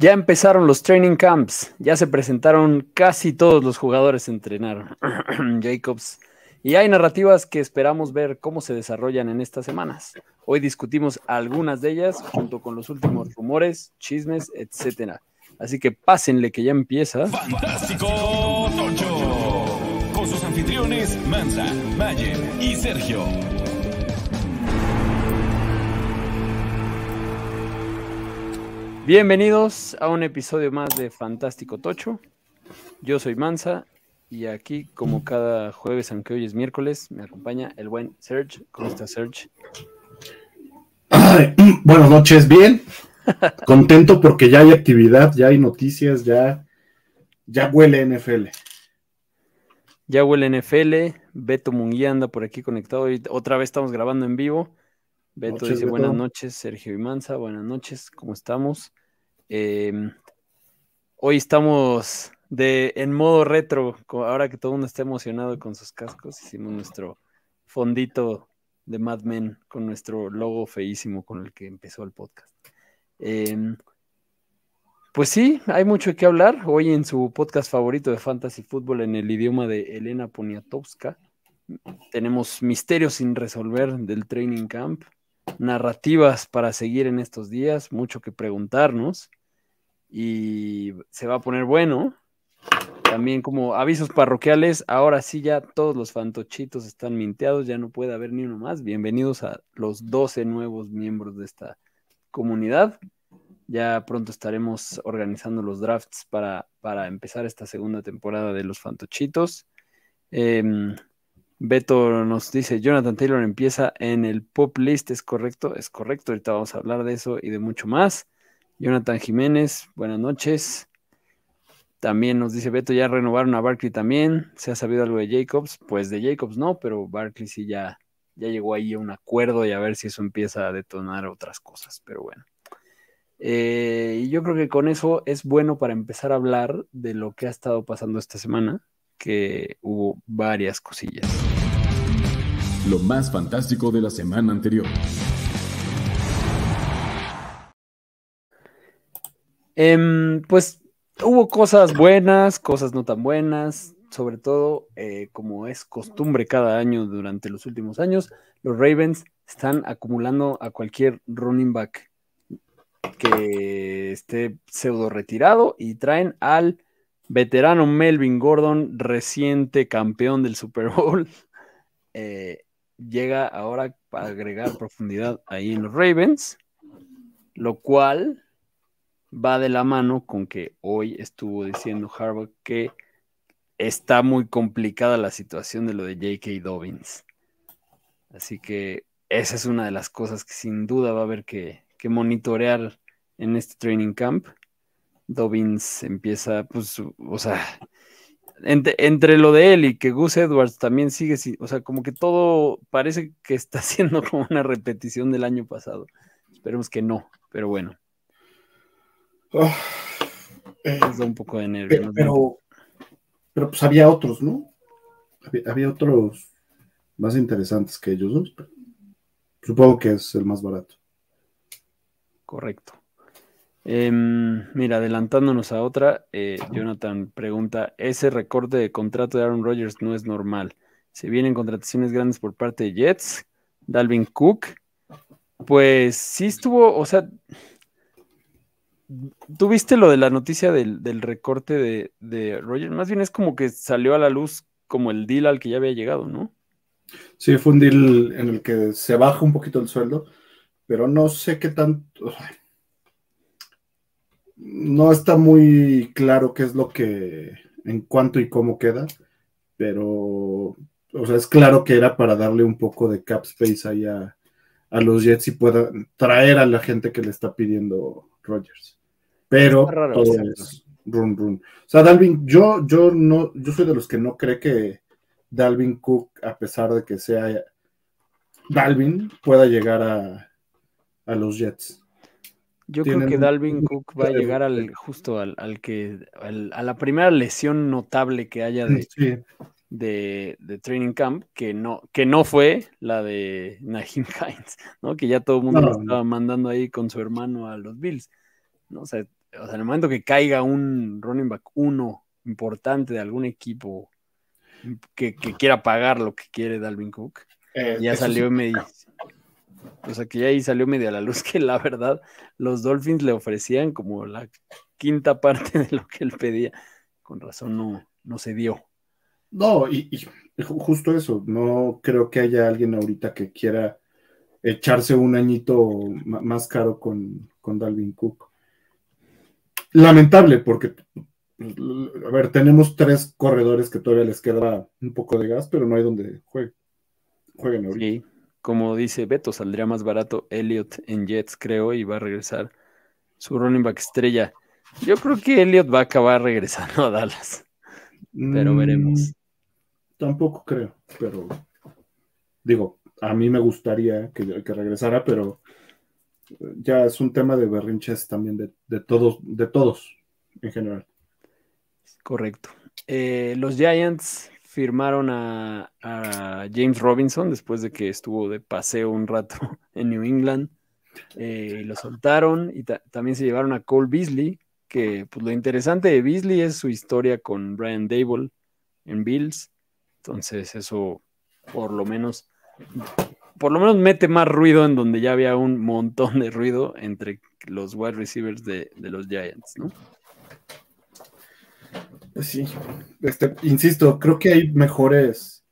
Ya empezaron los training camps, ya se presentaron casi todos los jugadores entrenaron. Jacobs. Y hay narrativas que esperamos ver cómo se desarrollan en estas semanas. Hoy discutimos algunas de ellas junto con los últimos rumores, chismes, etcétera. Así que pásenle que ya empieza. Fantástico Tocho. Con sus anfitriones Mansa, Mayer y Sergio. Bienvenidos a un episodio más de Fantástico Tocho. Yo soy Mansa y aquí, como cada jueves, aunque hoy es miércoles, me acompaña el buen Serge. ¿Cómo está Serge? Ay, buenas noches, bien. Contento porque ya hay actividad, ya hay noticias, ya, ya huele NFL. Ya huele NFL. Beto Munguía anda por aquí conectado. Y otra vez estamos grabando en vivo. Beto Noches, dice Beto. buenas noches, Sergio y Mansa, buenas noches, ¿cómo estamos? Eh, hoy estamos de, en modo retro, ahora que todo el mundo está emocionado con sus cascos, hicimos nuestro fondito de Mad Men con nuestro logo feísimo con el que empezó el podcast. Eh, pues sí, hay mucho que hablar. Hoy en su podcast favorito de Fantasy Football en el idioma de Elena Poniatowska, tenemos misterios sin resolver del training camp, narrativas para seguir en estos días, mucho que preguntarnos y se va a poner bueno. También como avisos parroquiales, ahora sí ya todos los fantochitos están minteados, ya no puede haber ni uno más. Bienvenidos a los 12 nuevos miembros de esta comunidad. Ya pronto estaremos organizando los drafts para, para empezar esta segunda temporada de los fantochitos. Em, Beto nos dice, Jonathan Taylor empieza en el pop list, ¿es correcto? Es correcto, ahorita vamos a hablar de eso y de mucho más. Jonathan Jiménez, buenas noches. También nos dice Beto, ya renovaron a Barkley también. ¿Se ha sabido algo de Jacobs? Pues de Jacobs no, pero Barkley sí ya, ya llegó ahí a un acuerdo y a ver si eso empieza a detonar otras cosas, pero bueno. Eh, y yo creo que con eso es bueno para empezar a hablar de lo que ha estado pasando esta semana, que hubo varias cosillas. Lo más fantástico de la semana anterior. Em, pues hubo cosas buenas, cosas no tan buenas, sobre todo, eh, como es costumbre cada año durante los últimos años, los Ravens están acumulando a cualquier running back que esté pseudo retirado y traen al veterano Melvin Gordon, reciente campeón del Super Bowl. Eh, llega ahora para agregar profundidad ahí en los Ravens, lo cual va de la mano con que hoy estuvo diciendo Harbaugh que está muy complicada la situación de lo de J.K. Dobbins. Así que esa es una de las cosas que sin duda va a haber que, que monitorear en este training camp. Dobbins empieza, pues, o sea, entre, entre lo de él y que Gus Edwards también sigue, si- o sea, como que todo parece que está siendo como una repetición del año pasado. Esperemos que no, pero bueno, Ah, eh, nos da un poco de nervio. pero, pero pues había otros, ¿no? Había, había otros más interesantes que ellos dos. pero Supongo que es el más barato. Correcto. Em, mira, adelantándonos a otra, eh, Jonathan pregunta, ese recorte de contrato de Aaron Rodgers no es normal. Se vienen contrataciones grandes por parte de Jets, Dalvin Cook. Pues sí estuvo, o sea, ¿tuviste lo de la noticia del, recorte de, de Rodgers? Más bien es como que salió a la luz como el deal al que ya había llegado, ¿no? Sí, fue un deal en el que se baja un poquito el sueldo, pero no sé qué tanto. No está muy claro qué es lo que, en cuánto y cómo queda, pero, o sea, es claro que era para darle un poco de cap space ahí a, a los Jets y pueda traer a la gente que le está pidiendo Rodgers. Pero raro, todo es run run. O sea, Dalvin, yo, yo no, yo soy de los que no cree que Dalvin Cook, a pesar de que sea Dalvin, pueda llegar a, a los Jets. Yo creo que Dalvin Cook va a llegar al justo al, al que al- a la primera lesión notable que haya de, Sí, de, de training camp, que no, que no fue la de Naheem Hines, ¿no? Que ya todo el mundo No, lo estaba mandando ahí con su hermano a los Bills. ¿no? O sea, o sea, en el momento que caiga un running back uno importante de algún equipo que, quiera pagar lo que quiere Dalvin Cook, eh, ya salió medio. O sea, que ya ahí salió medio a la luz que la verdad los Dolphins le ofrecían como la quinta parte de lo que él pedía. Con razón no, no se dio. No, y, justo eso, no creo que haya alguien ahorita que quiera echarse un añito más caro con, con Dalvin Cook. Lamentable, porque, a ver, tenemos tres corredores que todavía les queda un poco de gas, pero no hay donde jueguen. Jueguen ahorita. Sí, como dice Beto, saldría más barato Elliot en Jets, creo, y va a regresar su running back estrella. Yo creo que Elliot va a acabar regresando a Dallas, pero mm, veremos. Tampoco creo, pero digo, a mí me gustaría que, regresara, pero ya es un tema de berrinches también de, todos, de todos en general. Correcto. Eh, los Giants firmaron a, James Robinson después de que estuvo de paseo un rato en New England. Eh, lo soltaron y también se llevaron a Cole Beasley, que pues lo interesante de Beasley es su historia con Brian Dable en Bills. Entonces eso por lo menos por lo menos mete más ruido en donde ya había un montón de ruido entre los wide receivers de, de los Giants, ¿no? Sí, este, insisto, creo que hay mejores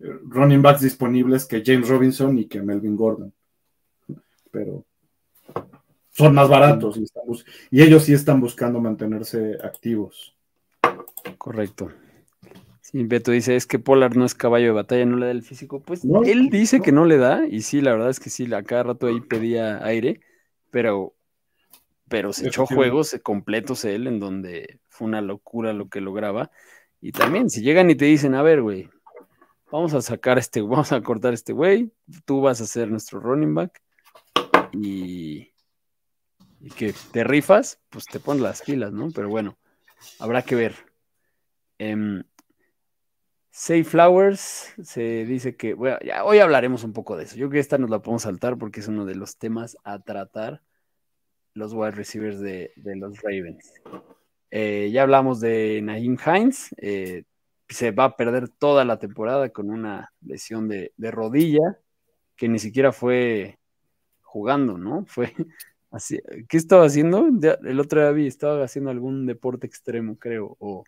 eh, running backs disponibles que James Robinson y que Melvin Gordon. Pero son más baratos y, ellos sí están buscando mantenerse activos. Correcto. Sí, Beto dice, es que Polar no es caballo de batalla, no le da el físico. Pues él dice que no le da, y sí, la verdad es que sí, a cada rato ahí pedía aire, pero, pero se echó juegos completos él en donde fue una locura lo que lograba. Y también, si llegan y te dicen, a ver, güey, vamos a sacar este, vamos a cortar este güey, tú vas a ser nuestro running back y, y que te rifas, pues te pones las pilas, ¿no? Pero bueno, habrá que ver. Eh, Say Flowers se dice que, bueno, ya, hoy hablaremos un poco de eso. Yo creo que esta nos la podemos saltar porque es uno de los temas a tratar los wide receivers de, los Ravens. Eh, ya hablamos de Naheem Hines. Eh, se va a perder toda la temporada con una lesión de, rodilla que ni siquiera fue jugando, ¿no? Fue así. ¿Qué estaba haciendo? el otro día vi, estaba haciendo algún deporte extremo, creo, o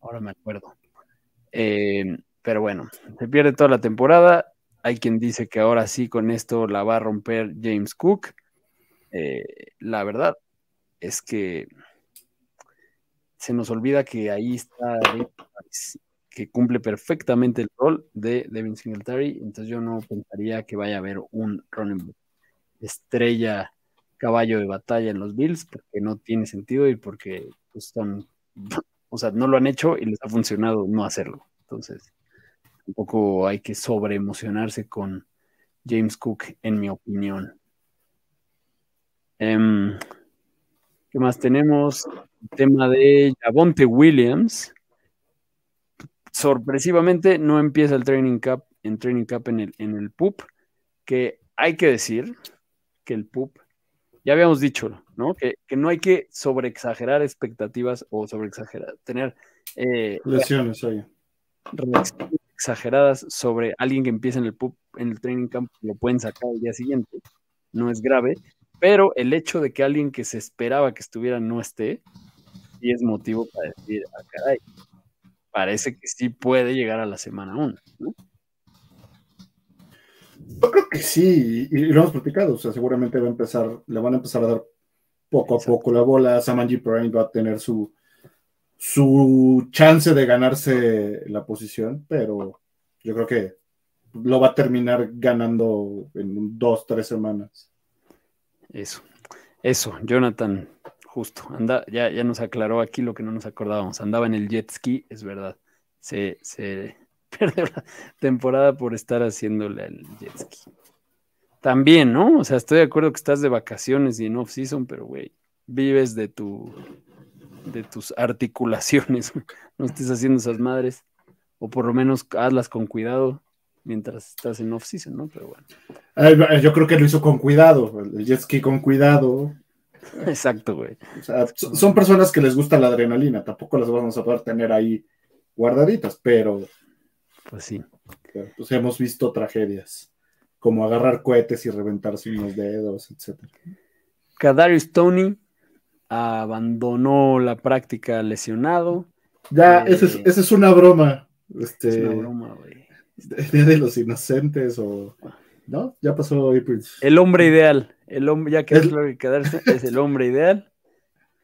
ahora me acuerdo. Eh, pero bueno, se pierde toda la temporada. Hay quien dice que ahora sí con esto la va a romper James Cook. La verdad, es que se nos olvida que ahí está que cumple perfectamente el rol de Devin Singletary, entonces yo no pensaría que vaya a haber un running estrella caballo de batalla en los Bills, porque no tiene sentido y porque pues, o sea, no lo han hecho y les ha funcionado no hacerlo. Entonces, tampoco hay que sobreemocionarse con James Cook, en mi opinión. Em, ¿Qué más tenemos? El tema de Javonte Williams. Sorpresivamente no empieza el training cup en training cup en el, en el PUP, que hay que decir que el PUP, ya habíamos dicho, ¿no? Que, no hay que sobreexagerar expectativas o sobreexagerar, tener eh, lesiones ahí. exageradas sobre alguien que empieza en el PUP, en el training camp, lo pueden sacar el día siguiente, no es grave, pero el hecho de que alguien que se esperaba que estuviera no esté, sí es motivo para decir, ah, caray, parece que sí puede llegar a la semana 1. Yo creo que sí, y, lo hemos platicado, o sea, seguramente va a empezar, le van a empezar a dar poco a poco la bola, Samanji Prime va a tener su, su chance de ganarse la posición, pero yo creo que lo va a terminar ganando en dos, tres semanas. Eso, eso, Jonathan, justo, anda, ya, ya nos aclaró aquí lo que no nos acordábamos, andaba en el jet ski, es verdad, se, se perdió la temporada por estar haciéndole al jet ski. También, ¿no? O sea, estoy de acuerdo que estás de vacaciones y en off-season, pero, güey, vives de tu, de tus articulaciones, no estés haciendo esas madres, o por lo menos hazlas con cuidado, mientras estás en off-season, ¿no? Pero bueno. yo creo que lo hizo con cuidado, el jet ski con cuidado, Exacto, güey. O sea, so- son personas que les gusta la adrenalina, tampoco las vamos a poder tener ahí guardaditas, pero, Pues sí. pues hemos visto tragedias, como agarrar cohetes y reventarse unos dedos, etcétera. Kadarius Tony abandonó la práctica lesionado. Ya, Eh, esa es, es una broma. Este, Es una broma, güey. Día de los inocentes o... ¿No? Ya pasó April. El hombre ideal. El hombre, ya que El- es lo que es el hombre ideal,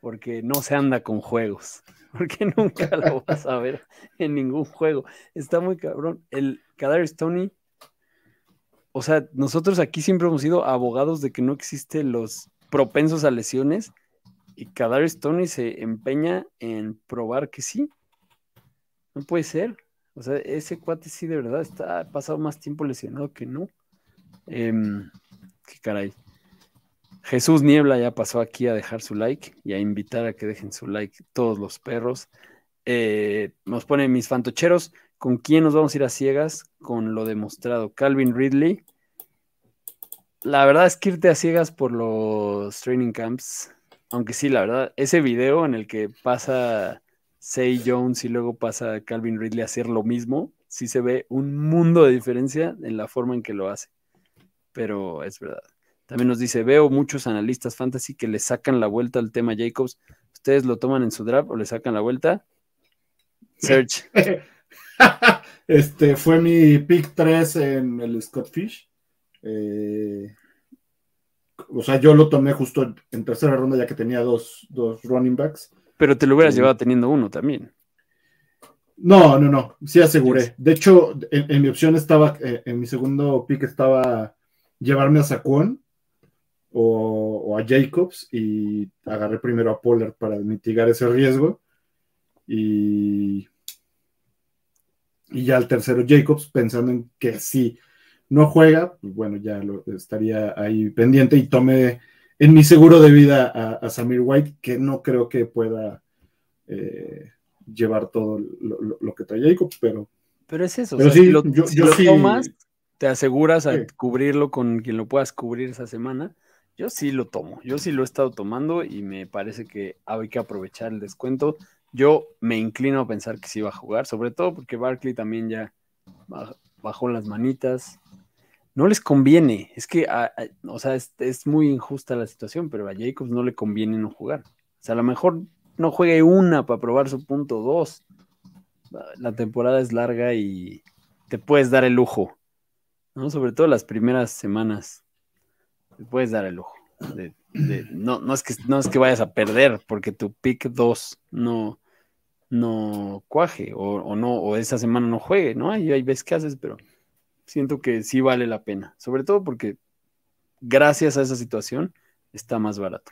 porque no se anda con juegos. Porque nunca lo vas a ver en ningún juego. Está muy cabrón. El Kadarius Tony. O sea, nosotros aquí siempre hemos sido abogados de que no existen los propensos a lesiones. Y Kadarius Tony se empeña en probar que sí. No puede ser. O sea, ese cuate sí de verdad está pasado más tiempo lesionado que no. Em, qué caray. Jesús Niebla ya pasó aquí a dejar su like y a invitar a que dejen su like todos los perros. Eh, nos pone mis fantocheros. ¿Con quién nos vamos a ir a ciegas? Con lo demostrado. Calvin Ridley. La verdad es que irte a ciegas por los training camps. Aunque sí, la verdad, ese video en el que pasa Say Jones y luego pasa Calvin Ridley a hacer lo mismo, sí se ve un mundo de diferencia en la forma en que lo hace. Pero es verdad. También nos dice, veo muchos analistas fantasy que le sacan la vuelta al tema Jacobs. ¿Ustedes lo toman en su draft o le sacan la vuelta? Search. este fue mi pick 3 en el Scott Fish. Eh, o sea, yo lo tomé justo en, en tercera ronda ya que tenía dos, dos running backs. Pero te lo hubieras Sí. llevado teniendo uno también. No, no, no, sí aseguré. De hecho, en, en mi opción estaba, eh, en mi segundo pick estaba llevarme a Saquon o, o a Jacobs y agarré primero a Pollard para mitigar ese riesgo. Y, y ya el tercero Jacobs, pensando en que si no juega, pues bueno, ya lo, estaría ahí pendiente y tomé en mi seguro de vida a, a Samir White, que no creo que pueda eh, llevar todo lo, lo- lo que trae Jacobs, pero Pero es eso. o Pero sea, sí, si lo, yo- si yo lo sí- tomas, te aseguras a Sí. cubrirlo con quien lo puedas cubrir esa semana. Yo sí lo tomo. Yo sí lo he estado tomando y me parece que hay que aprovechar el descuento. Yo me inclino a pensar que sí va a jugar, sobre todo porque Barkley también ya baj- bajó las manitas. No les conviene. Es que, a- a- o sea, es, muy injusta la situación, pero a Jacobs no le conviene no jugar. O sea, a lo mejor no juegue una para probar su punto dos. La temporada es larga y te puedes dar el lujo, ¿no? Sobre todo las primeras semanas. Te puedes dar el lujo. de- de- no, no, es que, no es que vayas a perder porque tu pick 2 no, no cuaje o, o no, o esa semana no juegue, ¿no? Ahí hay veces que haces, pero siento que sí vale la pena. Sobre todo porque gracias a esa situación está más barato.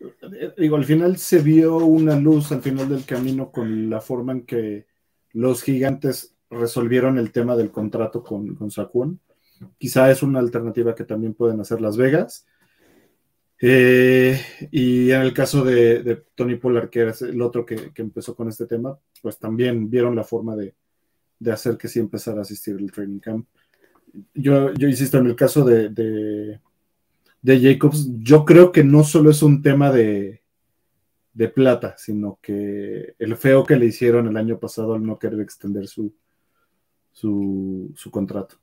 eh, digo, al final se vio una luz al final del camino con la forma en que los gigantes resolvieron el tema del contrato con, con. Quizá es una alternativa que también pueden hacer Las Vegas. Eh, y en el caso de, de Tony Pollard, que es el otro que, que empezó con este tema, pues también vieron la forma de, de hacer que sí empezara a asistir el training camp. Yo, yo insisto, en el caso de, de, de Jacobs, yo creo que no solo es un tema de, de plata, sino que el feo que le hicieron el año pasado al no querer extender su, su, su contrato.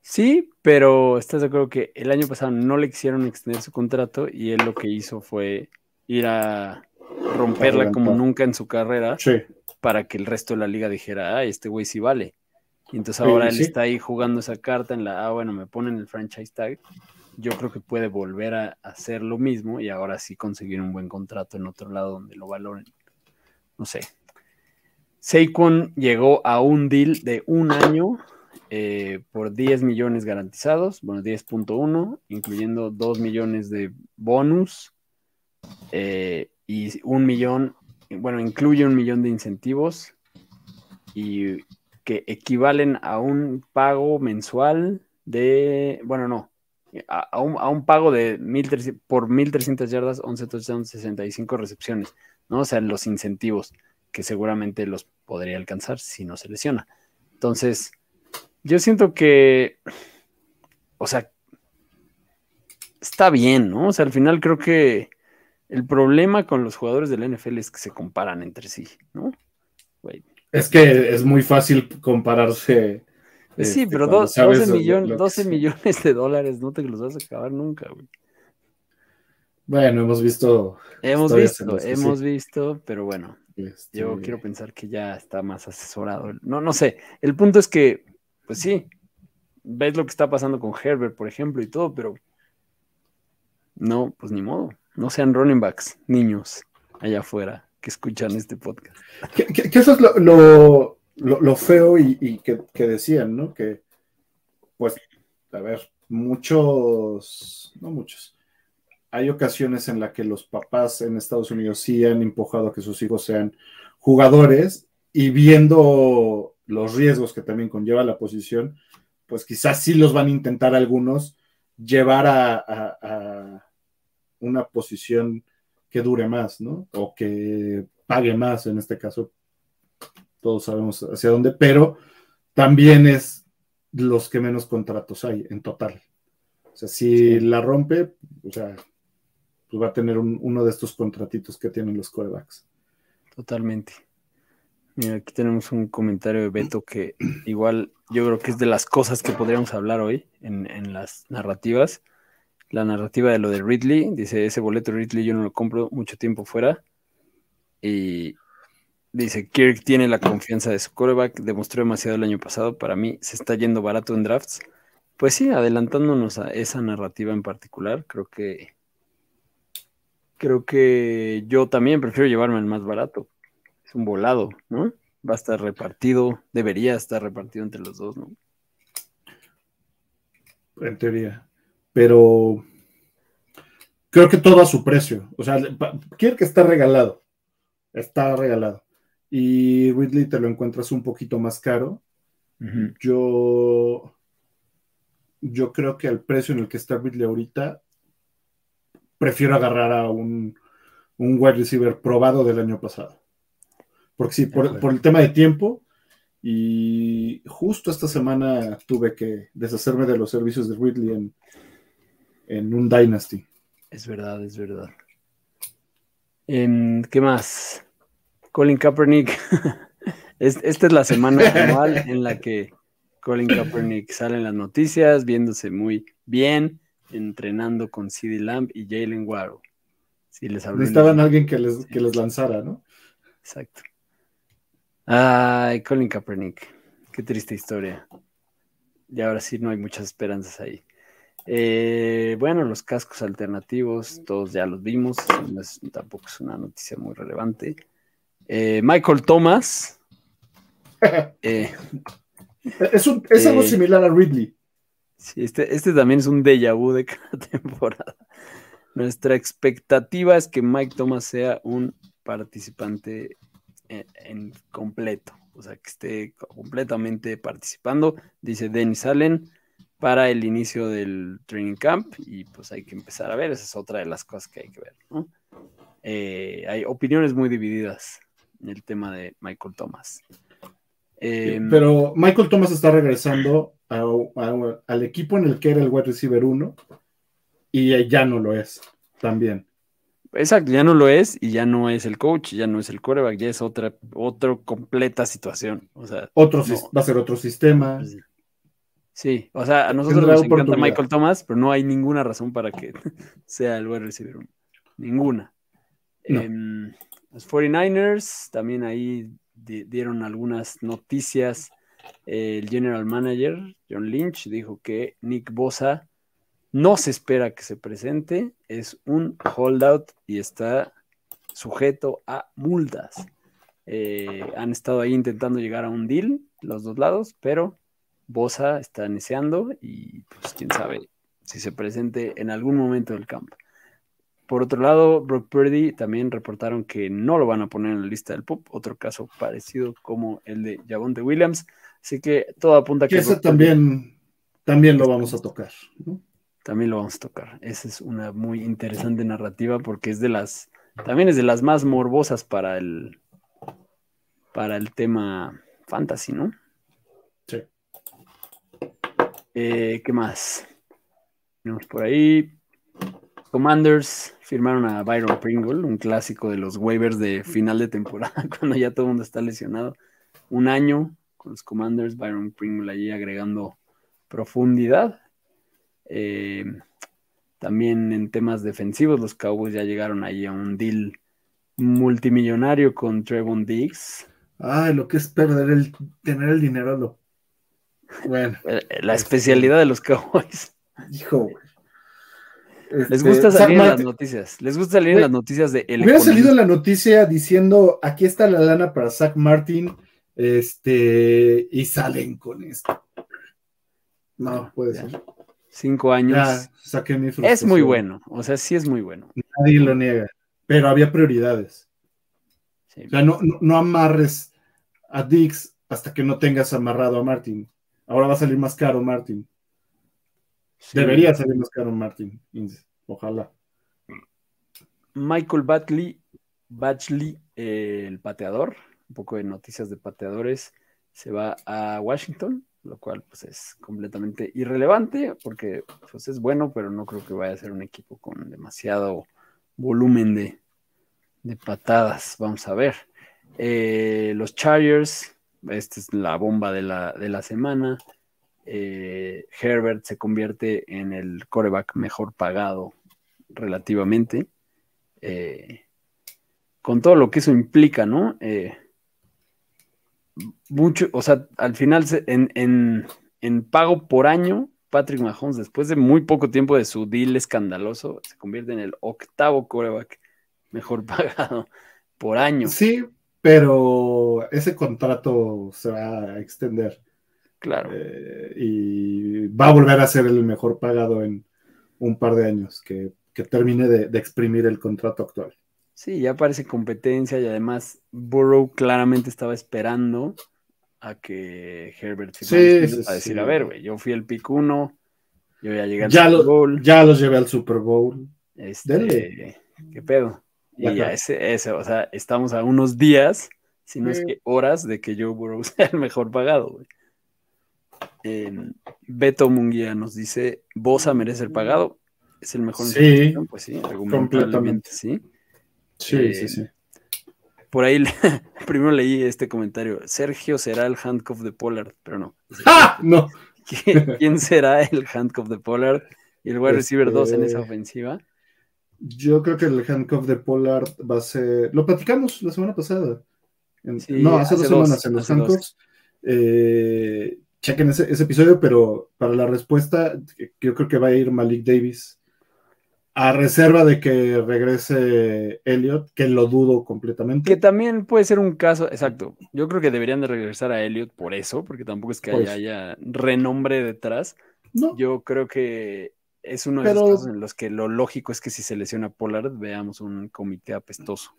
Sí, pero estás de acuerdo que el año pasado no le quisieron extender su contrato y él lo que hizo fue ir a romperla como nunca en su carrera Sí, para que el resto de la liga dijera, ah, este güey sí vale. Y entonces Sí, ahora él sí. está ahí jugando esa carta en la, ah, bueno, me ponen el franchise tag. Yo creo que puede volver a hacer lo mismo y ahora sí conseguir un buen contrato en otro lado donde lo valoren. No sé. Saquon llegó a un deal de un año eh, por 10 millones garantizados, bueno, 10.1, incluyendo 2 millones de bonus eh, y un millón, bueno, incluye un millón de incentivos y que equivalen a un pago mensual de, bueno, no, a, un, a un pago de 1300 por 1.300 yardas, 11 touchdowns, 65 recepciones, ¿no? O sea, los incentivos que seguramente los podría alcanzar si no se lesiona. Entonces, yo siento que, o sea, está bien, ¿no? O sea, al final creo que el problema con los jugadores de la NFL es que se comparan entre sí, ¿no? Es que es muy fácil compararse. Pues sí, este, pero 12, millones de dólares no te los vas a acabar nunca, güey. Bueno, hemos visto. Hemos visto, hemos visto, pero bueno, este, yo quiero pensar que ya está más asesorado. No, no sé. El punto es que, pues sí, ves lo que está pasando con Herbert, por ejemplo, y todo, pero no, pues ni modo. No sean running backs, niños, allá afuera que escuchan este podcast. Que, eso es lo, lo, feo y, que, decían, ¿no? Que, pues, a ver, muchos, no muchos, hay ocasiones en las que los papás en Estados Unidos sí han empujado a que sus hijos sean jugadores y viendo los riesgos que también conlleva la posición, pues quizás sí los van a intentar algunos llevar a una posición que dure más, ¿no? O que pague más, en este caso, todos sabemos hacia dónde, pero también es los que menos contratos hay en total. O sea, si la rompe, o sea, pues va a tener uno de estos contratitos que tienen los corebacks. Totalmente. Mira, aquí tenemos un comentario de Beto que igual yo creo que es de las cosas que podríamos hablar hoy en, en las narrativas la narrativa de lo de Ridley. Dice, ese boleto Ridley yo no lo compro mucho tiempo fuera. Y dice, Kirk tiene la confianza de su coreback, demostró demasiado el año pasado. Para mí se está yendo barato en drafts. Pues sí, adelantándonos a esa narrativa en particular, creo que creo que yo también prefiero llevarme el más barato. Es un volado, ¿no? Va a estar repartido, debería estar repartido entre los dos, ¿no? En teoría pero creo que todo a su precio. O sea, quiere que está regalado. Está regalado. Y Ridley te lo encuentras un poquito más caro. Yo, yo creo que al precio en el que está Ridley ahorita, prefiero agarrar a un, un wide receiver probado del año pasado. Porque sí, por, por, el tema de tiempo, y justo esta semana tuve que deshacerme de los servicios de Ridley en, en un Dynasty. Es verdad, es verdad. ¿Qué más? Colin Kaepernick. esta es la semana anual en la que Colin Kaepernick sale en las noticias, viéndose muy bien, entrenando con CD Lamb y Jalen Waddle. Si les Necesitaban alguien que les, que les lanzara, ¿no? Exacto. Ay, Colin Kaepernick. Qué triste historia. Y ahora sí no hay muchas esperanzas ahí. Eh, bueno, los cascos alternativos, todos ya los vimos, tampoco es una noticia muy relevante. Eh, Michael Thomas. Eh, es, algo similar a Ridley. Sí, este, este también es un déjà vu de cada temporada. Nuestra expectativa es que Mike Thomas sea un participante en completo, o sea, que esté completamente participando, dice Dennis Allen para el inicio del training camp y pues hay que empezar a ver, esa es otra de las cosas que hay que ver, eh, hay opiniones muy divididas en el tema de Michael Thomas. Em, pero Michael Thomas está regresando al equipo en el que era el wide receiver 1 y ya no lo es también. Exacto, ya no lo es y ya no es el coach, ya no es el coreback, ya es otra, otra completa situación. O sea, otro, va a ser otro sistema. Pues Sí, o sea, a nosotros nos encanta Michael Thomas, pero no hay ninguna razón para que sea el wide receiver Ninguna. Em, los 49ers también ahí dieron algunas noticias. el general manager, John Lynch, dijo que Nick Bosa no se espera que se presente, es un holdout y está sujeto a multas. Eh, han estado ahí intentando llegar a un deal, los dos lados, pero Bosa está iniciando y pues quién sabe si se presente en algún momento del campo. Por otro lado, Brock Purdy también reportaron que no lo van a poner en la lista del PUP, otro caso parecido como el de de Williams. Así que todo apunta a que. ese también, también lo vamos a tocar. También lo vamos a tocar. Esa es una muy interesante narrativa porque es de las. También es de las más morbosas para el. Para el tema fantasy, ¿no? Eh, ¿Qué más? Tenemos por ahí. Commanders firmaron a Byron Pringle, un clásico de los waivers de final de temporada, cuando ya todo el mundo está lesionado. Un año con los Commanders, Byron Pringle allí agregando profundidad. Eh, también en temas defensivos, los Cowboys ya llegaron ahí a un deal multimillonario con Trevon Diggs. Ay, lo que es perder el, tener el dinero, lo. Bueno. Eh, La especialidad de los Cowboys. Hijo, güey. Les Este, gusta salir en las noticias. Les gusta salir en las noticias de el Hubiera salido la noticia diciendo aquí está la lana para Zach Martin, este, y salen con esto. No, puede Ya. ser. Cinco años. Ya, saqué mi es muy bueno. O sea, sí es muy bueno. Nadie lo niega. Pero había prioridades. Sí. O sea, no, no, no amarres a Dix hasta que no tengas amarrado a Martin. Ahora va a salir más caro Martin. Sí. Debería salir más caro Martin. Ojalá. Michael Batley, Batchley, eh, el pateador, un poco de noticias de pateadores, se va a Washington, lo cual pues es completamente irrelevante porque pues es bueno, pero no creo que vaya a ser un equipo con demasiado volumen de, de patadas. Vamos a ver. Eh, los Chargers, esta es la bomba de la, de la semana. Eh, Herbert se convierte en el coreback mejor pagado relativamente. eh, con todo lo que eso implica, ¿no? Eh, mucho, o sea, al final se- en, en- en pago por año, Patrick Mahomes, después de muy poco tiempo de su deal escandaloso, se convierte en el octavo coreback mejor pagado por año. Sí, pero ese contrato se va a extender. Claro. eh, y va a volver a ser el mejor pagado en un par de años que, que termine de, de exprimir el contrato actual. Sí, ya parece competencia y además Burrow claramente estaba esperando a que Herbert Sí, los sí, para decir, sí. a ver, güey, yo fui el pick uno, yo ya llegué al Ya Super lo, Bowl, ya los llevé al Super Bowl. este, denle. ¿qué pedo? Y ya ese, ese, o sea, estamos a unos días, si no es que horas, de que Joe Burrow sea el mejor pagado, güey. Em, Beto Munguía nos dice, Bosa merece ser pagado, es el mejor Sí, posición?". pues sí, argumentablemente sí. Sí, Eh, sí, sí. Por ahí le- primero leí este comentario. Sergio será el handcuff de Pollard, pero no. ¡Ah! No. ¿Quién, quién será el handcuff de Pollard y el wide receiver 2 en esa Este- ofensiva? Yo creo que el handcuff de Pollard va a ser. Lo platicamos la semana pasada. En- Sí, no, hace, hace dos dos, semanas en los handcuffs. Eh, chequen ese, ese episodio, pero para la respuesta, yo creo que va a ir Malik Davis. A reserva de que regrese Elliot, que lo dudo completamente. Que también puede ser un caso, exacto. Yo creo que deberían de regresar a Elliot por eso, porque tampoco es que haya, haya renombre detrás. No, Yo creo que es uno de Pero- los casos en los que lo lógico es que si se lesiona Pollard, veamos un comité apestoso.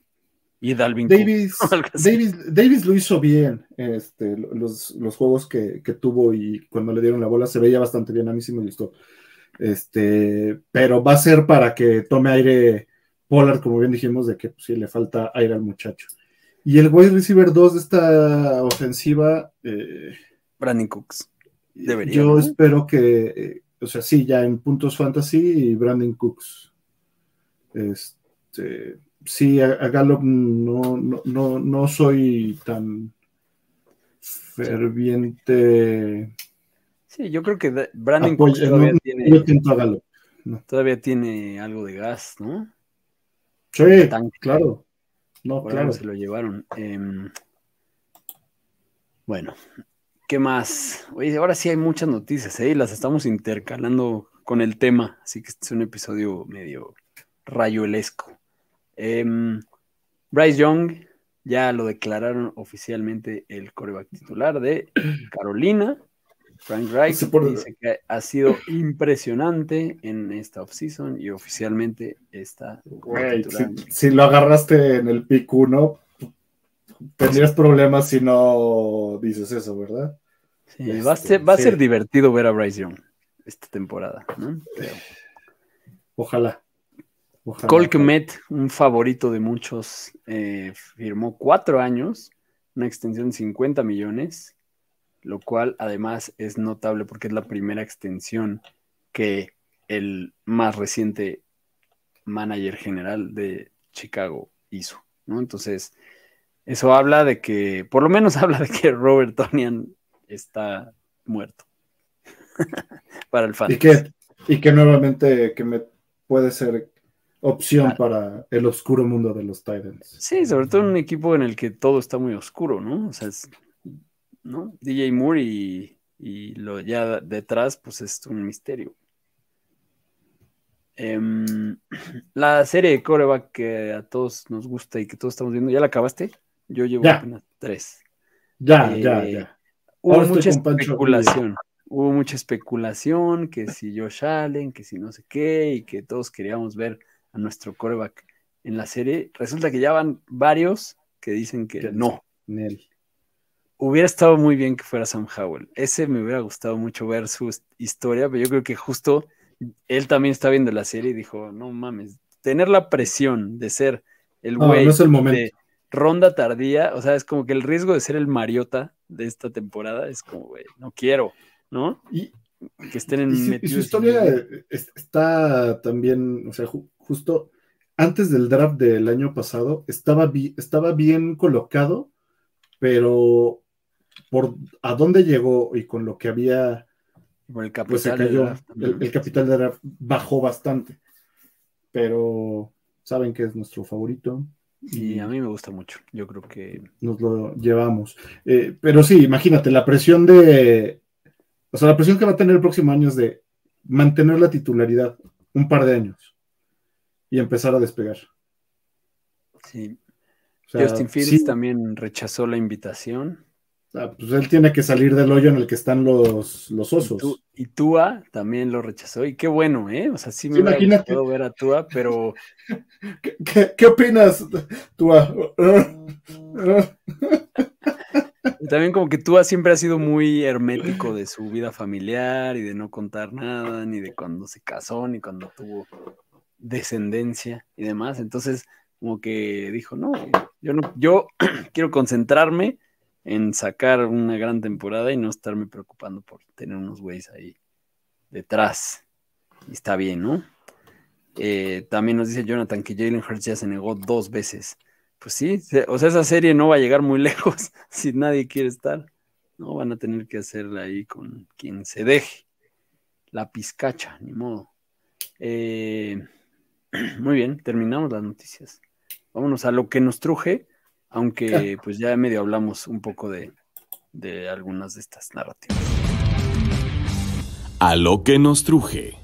Y Dalvin. Davis. Davis, Davis lo hizo bien. Este, los, los juegos que, que tuvo y cuando le dieron la bola se veía bastante bien. A mí sí me gustó. Este, pero va a ser para que tome aire Pollard, como bien dijimos, de que pues, sí le falta aire al muchacho. Y el wide receiver 2 de esta ofensiva, eh, Brandon Cooks. Debería, yo espero que, eh, o sea, sí, ya en puntos fantasy y Brandon Cooks. Este, sí, a, a Gallup no, no, no, no soy tan ferviente. Sí, yo creo que Brandon apoyo- Cooks todavía, no- tiene, todavía tiene algo de gas, ¿no? Sí, claro. No, Por claro. se lo llevaron. Em, bueno, ¿qué más? Oye, ahora sí hay muchas noticias, ¿eh? Y las estamos intercalando con el tema, así que este es un episodio medio rayuelesco. Em, Bryce Young ya lo declararon oficialmente el coreback titular de Carolina. Frank Reich dice que ha sido impresionante en esta offseason y oficialmente está si, si lo agarraste en el pick 1, tendrías problemas si no dices eso, ¿verdad? Sí, va, a Este, ser, va a sí. ser divertido ver a Bryce Young esta temporada. ¿no? Pero Ojalá. Ojalá. Cole Kmet, un favorito de muchos, eh, firmó cuatro años, una extensión de 50 millones, lo cual además es notable porque es la primera extensión que el más reciente manager general de Chicago hizo, ¿no? Entonces, eso habla de que, por lo menos habla de que Robert Tonian está muerto para el fantasy. Y que, y que nuevamente que me puede ser opción ah. para el oscuro mundo de los Titans. Sí, sobre todo en un equipo en el que todo está muy oscuro, ¿no? O sea, es, ¿no? DJ Moore y, y lo ya detrás, pues es un misterio. Em, la serie de coreback que a todos nos gusta y que todos estamos viendo, ¿ya la acabaste? Yo llevo apenas tres. Ya, ya, eh, ya. Hubo mucha especulación. Hubo mucha especulación que si Josh Allen, que si no sé qué, y que todos queríamos ver a nuestro coreback en la serie. Resulta que ya van varios que dicen que no. Hubiera estado muy bien que fuera Sam Howell. Ese me hubiera gustado mucho ver su historia, pero yo creo que justo él también está viendo la serie y dijo, no mames, tener la presión de ser el güey de ronda tardía, o sea, es como que el riesgo de ser el Mariota de esta temporada es como, güey, no quiero, ¿no? Y que estén en y, su historia está también, o sea, justo antes del draft del año pasado estaba, estaba bien colocado, pero por a dónde llegó y con lo que había el capital pues se cayó, el, capital de draft bajó bastante. Pero saben que es nuestro favorito. Y a mí me gusta mucho. Yo creo que. Nos lo llevamos. Eh, pero sí, imagínate, la presión de. O sea, la presión que va a tener el próximo año es de mantener la titularidad un par de años y empezar a despegar. Sí. Justin Fields también rechazó la invitación. pues él tiene que salir del hoyo en el que están los, los osos. Y, Tua también lo rechazó. Y qué bueno, ¿eh? O sea, sí me hubiera ver a Tua, pero. ¿Qué, qué opinas, Tua? También como que Tua siempre ha sido muy hermético de su vida familiar y de no contar nada, ni de cuando se casó, ni cuando tuvo descendencia y demás. Entonces, como que dijo, no, yo no, yo quiero concentrarme en sacar una gran temporada y no estarme preocupando por tener unos güeyes ahí detrás. Y está bien, ¿no? Eh, también nos dice Jonathan que Jalen Hurts ya se negó dos veces. Pues sí, o sea, esa serie no va a llegar muy lejos si nadie quiere estar. No van a tener que hacerla ahí con quien se deje. La pizcacha, ni modo. Eh, Muy bien, terminamos las noticias. Vámonos a lo que nos truje, aunque pues ya medio hablamos un poco de, de algunas de estas narrativas. A lo que nos truje.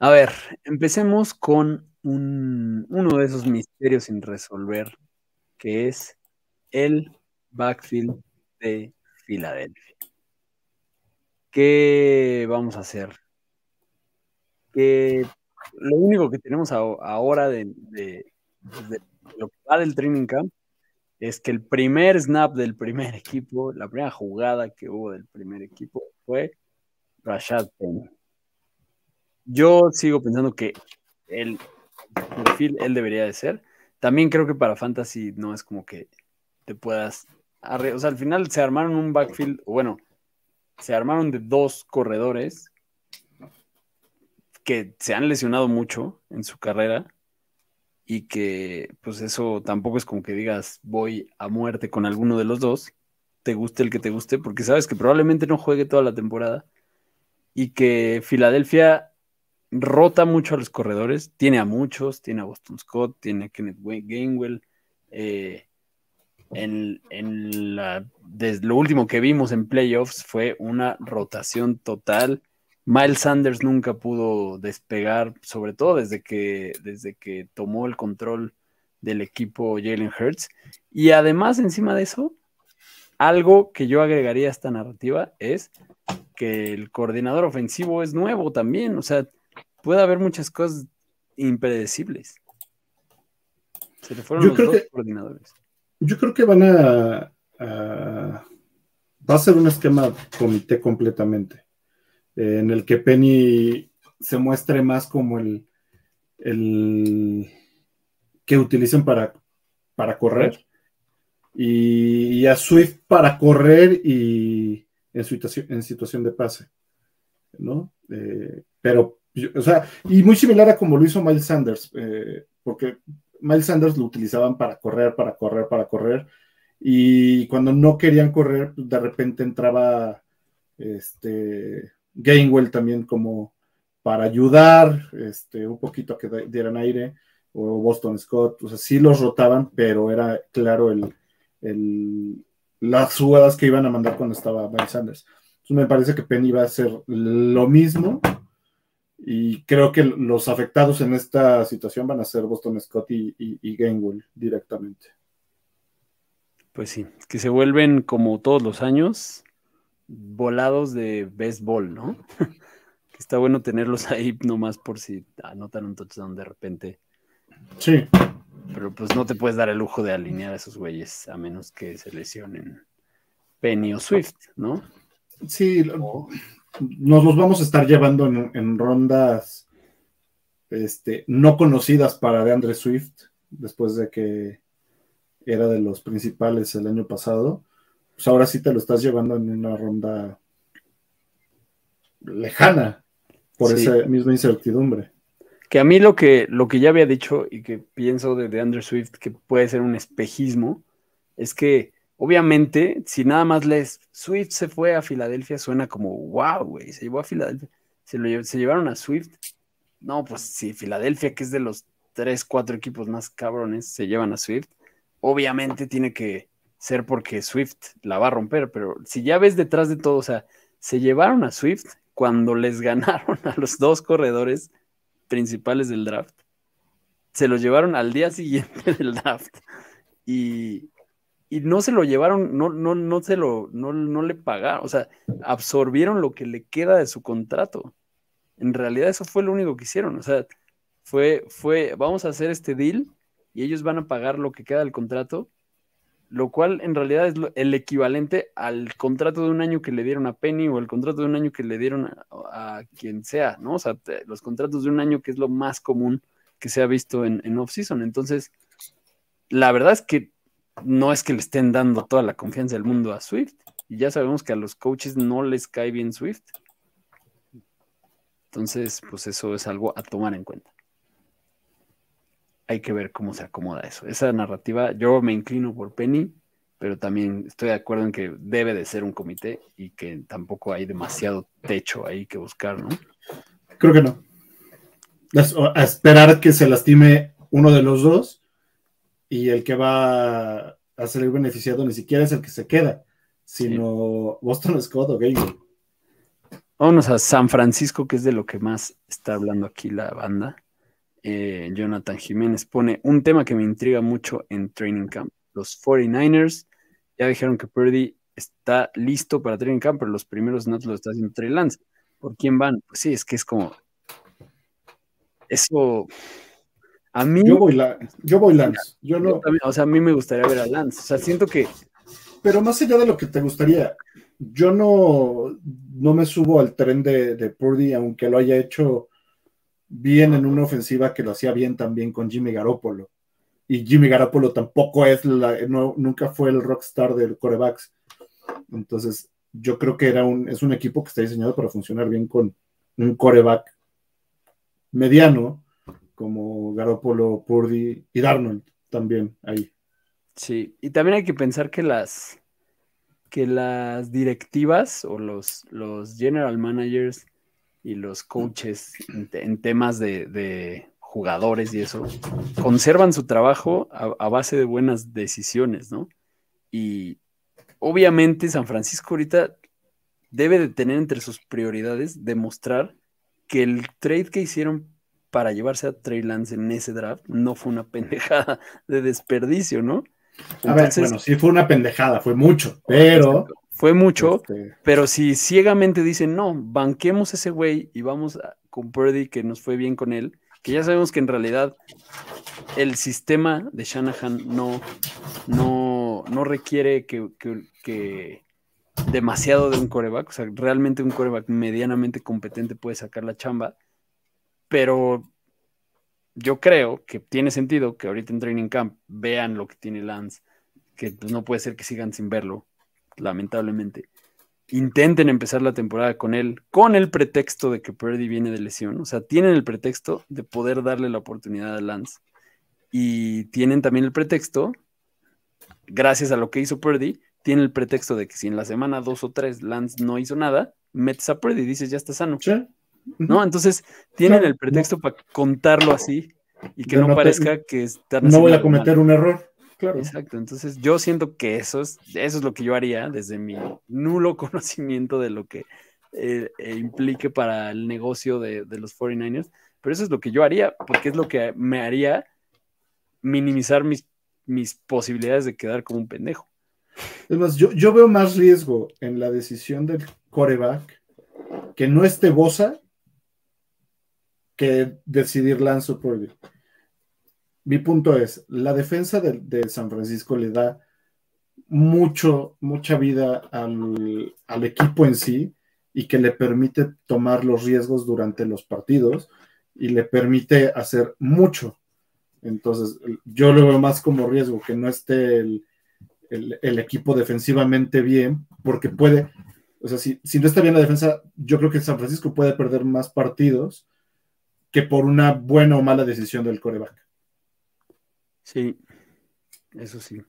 A ver, empecemos con un, uno de esos misterios sin resolver, que es el backfield de Filadelfia. ¿Qué vamos a hacer? Que lo único que tenemos ahora de, lo que va del training camp es que el primer snap del primer equipo, la primera jugada que hubo del primer equipo fue Rashad Penny. Yo sigo pensando que el perfil él debería de ser. También creo que para Fantasy no es como que te puedas. O sea, al final se armaron un backfield, bueno, se armaron de dos corredores que se han lesionado mucho en su carrera y que pues eso tampoco es como que digas voy a muerte con alguno de los dos, te guste el que te guste, porque sabes que probablemente no juegue toda la temporada y que Filadelfia rota mucho a los corredores, tiene a muchos, tiene a Boston Scott, tiene a Kenneth Gainwell, eh, en, la, lo último que vimos en playoffs fue una rotación total. Miles Sanders nunca pudo despegar, sobre todo desde que, desde que tomó el control del equipo Jalen Hurts. Y además, encima de eso, algo que yo agregaría a esta narrativa es que el coordinador ofensivo es nuevo también. O sea, puede haber muchas cosas impredecibles. Se le fueron los dos coordinadores. Yo creo que van a, va a ser un esquema comité completamente, eh, en el que Penny se muestre más como el, el que utilicen para, para correr y, a Swift para correr y en situación, en situación de pase. ¿no? Eh, pero, o sea, y muy similar a como lo hizo Miles Sanders, eh, porque Miles Sanders lo utilizaban para correr, para correr, para correr, y cuando no querían correr, pues, de repente entraba este Gainwell también como para ayudar este, un poquito a que dieran aire, o Boston Scott, o sea, sí los rotaban, pero era claro el, el, las jugadas que iban a mandar cuando estaba Miles Sanders. Entonces me parece que Penny va a hacer lo mismo y creo que los afectados en esta situación van a ser Boston Scott y, y, Gainwell directamente. Pues sí, que se vuelven como todos los años volados de béisbol, ¿no? que está bueno tenerlos ahí nomás por si anotan un touchdown de repente. Sí. Pero pues no te puedes dar el lujo de alinear a esos güeyes a menos que se lesionen Penny o Swift, ¿no? Sí, nos los vamos a estar llevando en, rondas este, no conocidas para DeAndre Swift, después de que era de los principales el año pasado. Pues ahora sí te lo estás llevando en una ronda lejana por esa misma incertidumbre. Que a mí lo que, lo que ya había dicho y que pienso de, de Swift que puede ser un espejismo, es que obviamente si nada más lees Swift se fue a Filadelfia, suena como wow, güey, se llevó a Filadelfia, se, se llevaron a Swift. No, pues si Filadelfia, que es de los tres, cuatro equipos más cabrones, se llevan a Swift, obviamente tiene que ser porque Swift la va a romper, pero si ya ves detrás de todo, o sea, se llevaron a Swift cuando les ganaron a los dos corredores principales del draft. Se los llevaron al día siguiente del draft y, no se lo llevaron, no, no, no se lo, no, no le pagaron, o sea, absorbieron lo que le queda de su contrato. En realidad eso fue lo único que hicieron, o sea, fue, fue, vamos a hacer este deal y ellos van a pagar lo que queda del contrato lo cual en realidad es el equivalente al contrato de un año que le dieron a Penny o el contrato de un año que le dieron a, quien sea, ¿no? O sea, los contratos de un año que es lo más común que se ha visto en, en off-season. Entonces, la verdad es que no es que le estén dando toda la confianza del mundo a Swift. Y ya sabemos que a los coaches no les cae bien Swift. Entonces, pues eso es algo a tomar en cuenta hay que ver cómo se acomoda eso. Esa narrativa, yo me inclino por Penny, pero también estoy de acuerdo en que debe de ser un comité y que tampoco hay demasiado techo ahí que buscar, ¿no? Creo que no. A esperar que se lastime uno de los dos y el que va a salir beneficiado ni siquiera es el que se queda, sino Boston Scott o Gable. Vámonos a San Francisco, que es de lo que más está hablando aquí la banda. Eh, Jonathan Jiménez pone un tema que me intriga mucho en Training Camp. Los 49ers ya dijeron que Purdy está listo para Training Camp, pero los primeros snaps lo está haciendo Trey Lance. ¿Por quién van? Pues sí, es que es como. Eso. A mí. Yo voy, yo voy Lance. Yo no... o sea, a mí me gustaría ver a Lance. O sea, siento que. Pero más allá de lo que te gustaría, yo no, no me subo al tren de, de Purdy, aunque lo haya hecho bien en una ofensiva que lo hacía bien también con Jimmy Garoppolo. Y Jimmy Garoppolo tampoco es la, nunca fue el rockstar del corebacks. Entonces, yo creo que era un, es un equipo que está diseñado para funcionar bien con un coreback mediano, como Garoppolo, Purdy y Darnold también ahí. Sí, y también hay que pensar que las que las directivas o los, los general managers y los coaches en, temas de, jugadores y eso, conservan su trabajo a, base de buenas decisiones, ¿no? Y obviamente San Francisco ahorita debe de tener entre sus prioridades demostrar que el trade que hicieron para llevarse a Trey Lance en ese draft no fue una pendejada de desperdicio, ¿no? a ver, bueno, sí fue una pendejada, fue mucho, pero fue mucho, este, pero si ciegamente dicen, no, banquemos ese güey y vamos con Purdy, que nos fue bien con él, que ya sabemos que en realidad el sistema de Shanahan no, no, no requiere que, que, demasiado de un coreback, o sea, realmente un coreback medianamente competente puede sacar la chamba, pero yo creo que tiene sentido que ahorita en Training Camp vean lo que tiene Lance, que pues no puede ser que sigan sin verlo lamentablemente. intenten empezar la temporada con él, con el pretexto de que Purdy viene de lesión. O sea, tienen el pretexto de poder darle la oportunidad a Lance. Y tienen también el pretexto, gracias a lo que hizo Purdy, tienen el pretexto de que si en la semana dos o tres Lance no hizo nada, metes a Purdy y dices ya está sano. ¿No? Entonces tienen el pretexto para contarlo así y que no, parezca que están No voy a cometer un error. Claro. Exacto, entonces yo siento que eso es, eso es lo que yo haría desde mi nulo conocimiento de lo que eh, eh, implique para el negocio de, los 49ers, pero eso es lo que yo haría, porque es lo que me haría minimizar mis, mis posibilidades de quedar como un pendejo. Es más, yo, yo veo más riesgo en la decisión del coreback que no esté Bosa que decidir Lance por mi punto es, la defensa de, San Francisco le da mucho, mucha vida al, equipo en sí y que le permite tomar los riesgos durante los partidos y le permite hacer mucho. Entonces, yo lo veo más como riesgo que no esté el, equipo defensivamente bien, porque puede, o sea, si, si, no está bien la defensa, yo creo que San Francisco puede perder más partidos que por una buena o mala decisión del coreback. Sí, eso sí.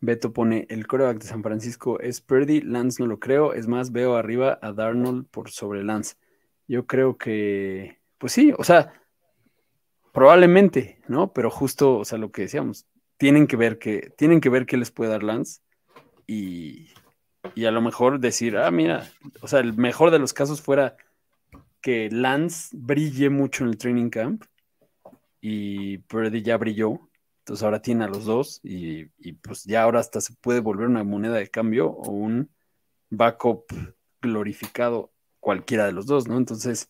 Beto pone, el coreback de San Francisco es Purdy, Lance no lo creo, es más, veo arriba a Darnold por sobre Lance. Yo creo que, pues sí, o sea, probablemente, ¿no? Pero justo, o sea, lo que decíamos, tienen que ver que, tienen que ver qué les puede dar Lance y, y a lo mejor decir, ah, mira, o sea, el mejor de los casos fuera que Lance brille mucho en el training camp y Purdy ya brilló entonces ahora tiene a los dos y, pues ya ahora hasta se puede volver una moneda de cambio o un backup glorificado cualquiera de los dos, ¿no? Entonces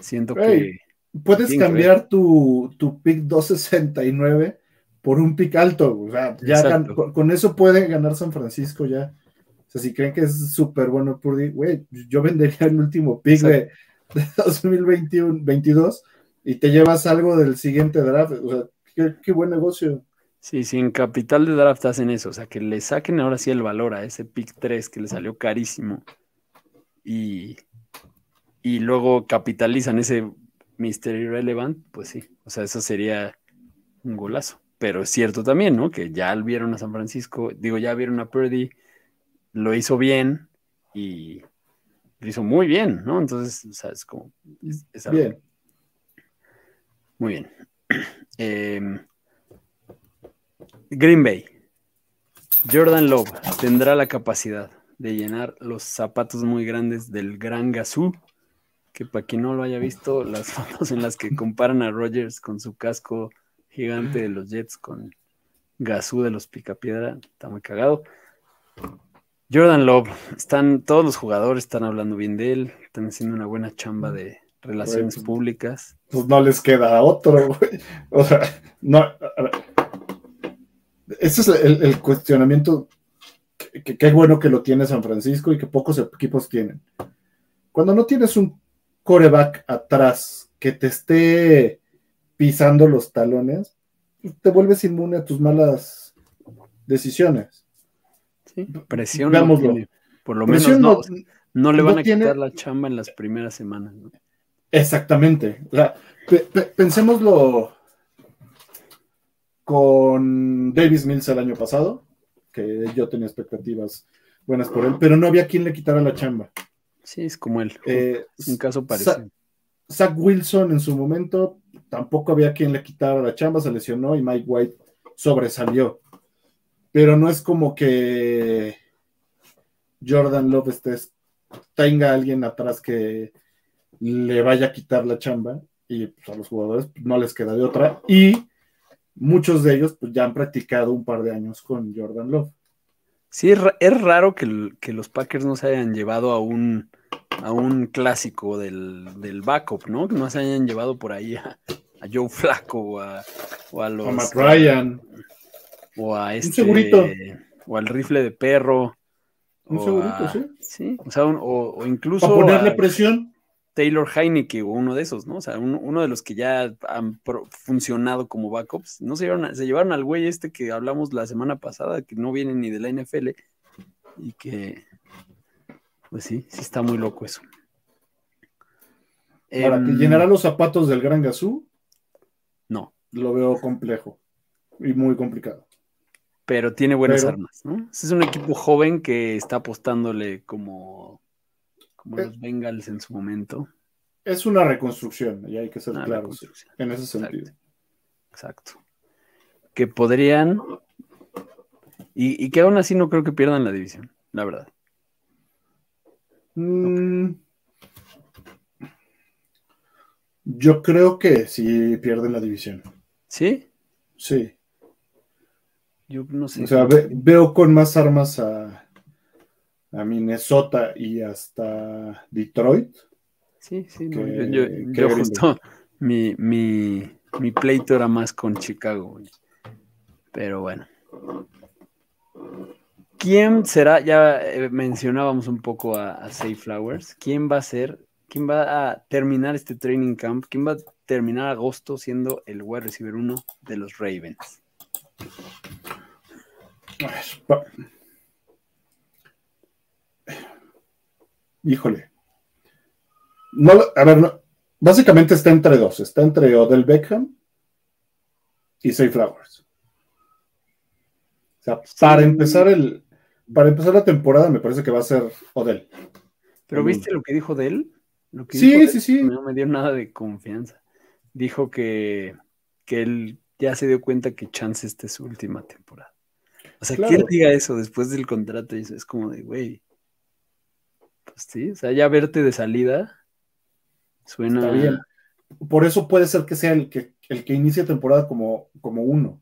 siento que... Puedes cambiar tu, tu pick 269 por un pick alto, o sea, ya con, eso puede ganar San Francisco ya. O sea, si creen que es súper bueno Purdy, güey, yo vendería el último pick de, de 2021, 22 y te llevas algo del siguiente draft. O sea, qué, buen negocio. Sí, sí, en capital de draft hacen eso, o sea, que le saquen ahora sí el valor a ese pick 3 que le salió carísimo y, y luego capitalizan ese Mystery Irrelevant, pues sí, o sea, eso sería un golazo. Pero es cierto también, ¿no? Que ya vieron a San Francisco, digo, ya vieron a Purdy, lo hizo bien y lo hizo muy bien, ¿no? Entonces, o sea, es como... bien. Muy bien. Em, Green Bay. Jordan Love tendrá la capacidad de llenar los zapatos muy grandes del gran Gazú, que para quien no lo haya visto, las fotos en las que comparan a Rogers con su casco gigante de los Jets con Gazú de los Picapiedra, está muy cagado. Jordan Love, están, todos los jugadores están hablando bien de él, están haciendo una buena chamba de, relaciones pues, públicas. Pues no les queda otro, güey. O sea, no. Ese es el, cuestionamiento. Que, qué bueno que lo tiene San Francisco y que pocos equipos tienen. Cuando no tienes un coreback atrás que te esté pisando los talones, te vuelves inmune a tus malas decisiones. Sí, presión. Por lo menos no, le van a quitar la chamba en las primeras semanas. ¿no? Exactamente. pensémoslo con Davis Mills el año pasado, que yo tenía expectativas buenas por él, pero no había quien le quitara la chamba. Sí, es como él. Eh, un caso parecido. Zach Wilson en su momento tampoco había quien le quitara la chamba, se lesionó y Mike White sobresalió. Pero no es como que Jordan Love estés, tenga alguien atrás que le vaya a quitar la chamba y pues, a los jugadores no les queda de otra. Y muchos de ellos pues, ya han practicado un par de años con Jordan Love. Sí, es, raro que, los Packers no se hayan llevado a un, a un clásico del, del backup, ¿no? Que no se hayan llevado por ahí a, Joe Flaco o a, los... A Matt Ryan. O a este... segurito. O al rifle de perro. Un segurito, sí. Sí, o sea, o, incluso... A ponerle presión. Taylor Heineke o uno de esos, ¿no? O sea, uno, de los que ya han funcionado como backups. No se llevaron, se llevaron al güey este que hablamos la semana pasada, que no viene ni de la NFL y que Pues sí, sí está muy loco eso. Ahora, ¿que Em, llenará los zapatos del Gran Gazú? No, Lo veo complejo y muy complicado. pero tiene buenas Pero- armas, ¿no? Es un equipo joven que está apostándole como, como Eh. los Bengals en su momento. Es una reconstrucción, y hay que ser Una claros en ese Exacto. sentido. Exacto. Que podrían. Y, y que aún así no creo que pierdan la división, la verdad. Mm, Yo creo que sí pierden la división. ¿Sí? Sí. Yo no sé. O sea, ve- veo con más armas a, a Minnesota y hasta Detroit. Sí, sí, no, yo, justo mi, mi, mi pleito era más con Chicago, güey. Pero bueno. ¿Quién será? Ya eh, mencionábamos un poco a, a Safe Flowers. ¿Quién va a ser? ¿Quién va a terminar este training camp? ¿Quién va a terminar agosto siendo el wide receiver uno de los Ravens? Híjole. No, a ver, no- básicamente está entre dos. Está entre Odell Beckham y Say Flowers. O sea, para empezar el, para empezar la temporada me parece que va a ser Odell. ¿Pero Mm. viste lo que dijo de él? Lo que Sí, dijo de sí, él sí. No me dio nada de confianza. Dijo que, que él ya se dio cuenta que Chance esta es su última temporada. O sea, que Claro. él diga eso después del contrato, es como de, güey. Pues sí, o sea, ya verte de salida suena. Está bien. Por eso puede ser que sea el que, el que inicie temporada como, como uno.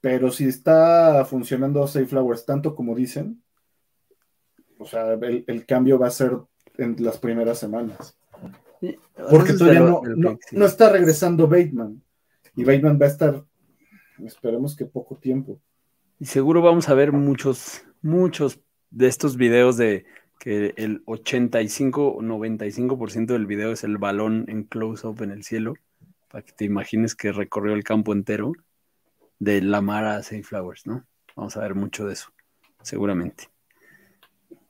Pero si está funcionando Safe Flowers tanto como dicen, o sea, el, el cambio va a ser en las primeras semanas. Porque todavía no, no, no está regresando Bateman. Y Bateman va a estar, esperemos que poco tiempo. Y seguro vamos a ver muchos, muchos de estos videos de que el 85 o 95% del video es el balón en close-up en el cielo, para que te imagines que recorrió el campo entero de Lamar a Safe Flowers, ¿no? Vamos a ver mucho de eso, seguramente.